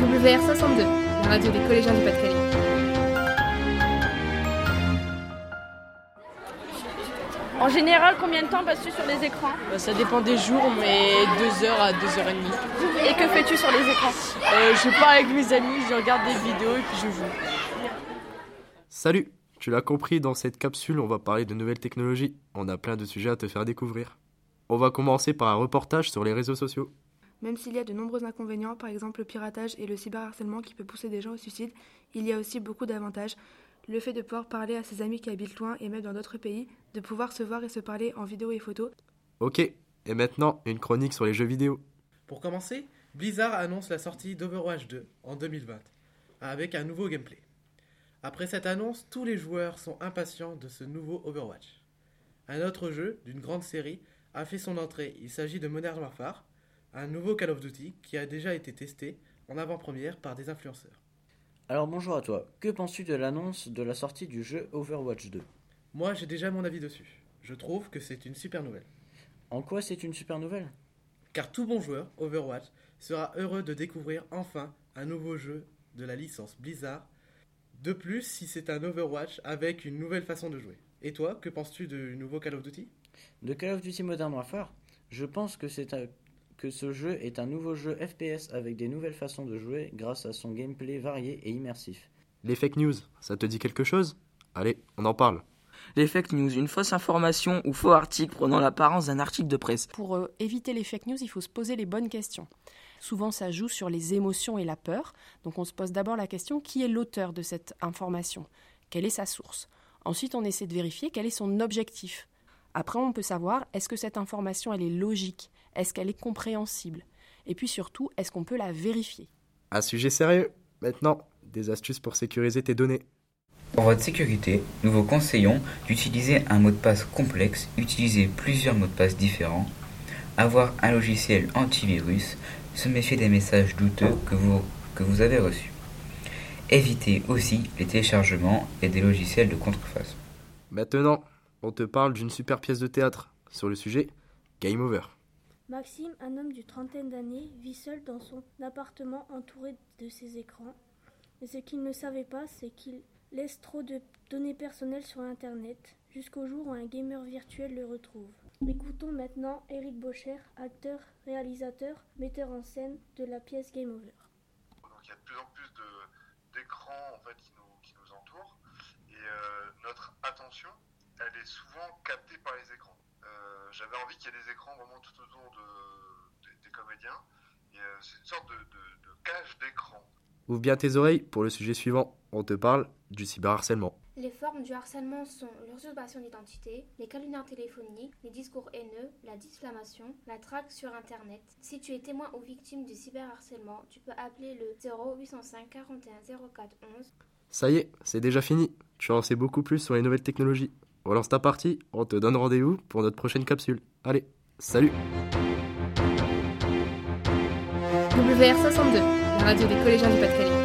WR62, la radio des collégiens du Pas-de-Calais. En général, combien de temps passes-tu sur les écrans Bah, ça dépend des jours, mais 2 heures à 2 heures et demie. Et que fais-tu sur les écrans Euh, je parle avec mes amis, je regarde des vidéos et puis je joue. Salut Tu l'as compris, dans cette capsule, on va parler de nouvelles technologies. On a plein de sujets à te faire découvrir. On va commencer par un reportage sur les réseaux sociaux. Même s'il y a de nombreux inconvénients, par exemple le piratage et le cyberharcèlement qui peut pousser des gens au suicide, il y a aussi beaucoup d'avantages. Le fait de pouvoir parler à ses amis qui habitent loin et même dans d'autres pays, de pouvoir se voir et se parler en vidéo et photo. Ok, et maintenant, une chronique sur les jeux vidéo. Pour commencer, Blizzard annonce la sortie d'Overwatch 2 en 2020, avec un nouveau gameplay. Après cette annonce, tous les joueurs sont impatients de ce nouveau Overwatch. Un autre jeu d'une grande série a fait son entrée. Il s'agit de Modern Warfare, un nouveau Call of Duty qui a déjà été testé en avant-première par des influenceurs. Alors bonjour à toi, que penses-tu de l'annonce de la sortie du jeu Overwatch 2 Moi, j'ai déjà mon avis dessus. Je trouve que c'est une super nouvelle. En quoi c'est une super nouvelle? Car tout bon joueur Overwatch sera heureux de découvrir enfin un nouveau jeu de la licence Blizzard. De plus, si c'est un Overwatch avec une nouvelle façon de jouer. Et toi, que penses-tu du nouveau Call of Duty? De Call of Duty Modern Warfare? Je pense que, c'est un- que ce jeu est un nouveau jeu FPS avec des nouvelles façons de jouer grâce à son gameplay varié et immersif. Les fake news, ça te dit quelque chose? Allez, on en parle. Les fake news, une fausse information ou faux article prenant l'apparence d'un article de presse. Pour euh, éviter les fake news, il faut se poser les bonnes questions. Souvent, ça joue sur les émotions et la peur. Donc, on se pose d'abord la question qui est l'auteur de cette information? Quelle est sa source? Ensuite, on essaie de vérifier quel est son objectif. Après, on peut savoir est-ce que cette information elle est logique? Est-ce qu'elle est compréhensible? Et puis surtout, est-ce qu'on peut la vérifier? Un sujet sérieux. Maintenant, des astuces pour sécuriser tes données. Pour votre sécurité, nous vous conseillons d'utiliser un mot de passe complexe, utiliser plusieurs mots de passe différents, avoir un logiciel antivirus, se méfier des messages douteux que vous, que vous avez reçus. Évitez aussi les téléchargements et des logiciels de contrefaçon. Maintenant, on te parle d'une super pièce de théâtre sur le sujet Game Over. Maxime, un homme d'une trentaine d'années, vit seul dans son appartement entouré de ses écrans. Mais ce qu'il ne savait pas, c'est qu'il laisse trop de données personnelles sur Internet, jusqu'au jour où un gamer virtuel le retrouve. Écoutons maintenant Eric Bocher, acteur, réalisateur, metteur en scène de la pièce Game Over. Il y a de plus en plus d'écrans qui nous entourent et euh, notre attention, elle est souvent captée par les écrans. Euh, J'avais envie qu'il y ait des écrans vraiment tout autour de, des- des comédiens et euh, c'est une sorte de, de- de cage d'écran. Ouvre bien tes oreilles pour le sujet suivant. On te parle du cyberharcèlement. Les formes du harcèlement sont l'usurpation d'identité, les calomnies téléphoniques, les discours haineux, la diffamation, la traque sur Internet. Si tu es témoin ou victime du cyberharcèlement, tu peux appeler le 0805 41 04 11. Ça y est, c'est déjà fini. Tu en sais beaucoup plus sur les nouvelles technologies. Relance ta partie, on te donne rendez-vous pour notre prochaine capsule. Allez, salut WR62, la radio des collégiens du Pas-de-Calais.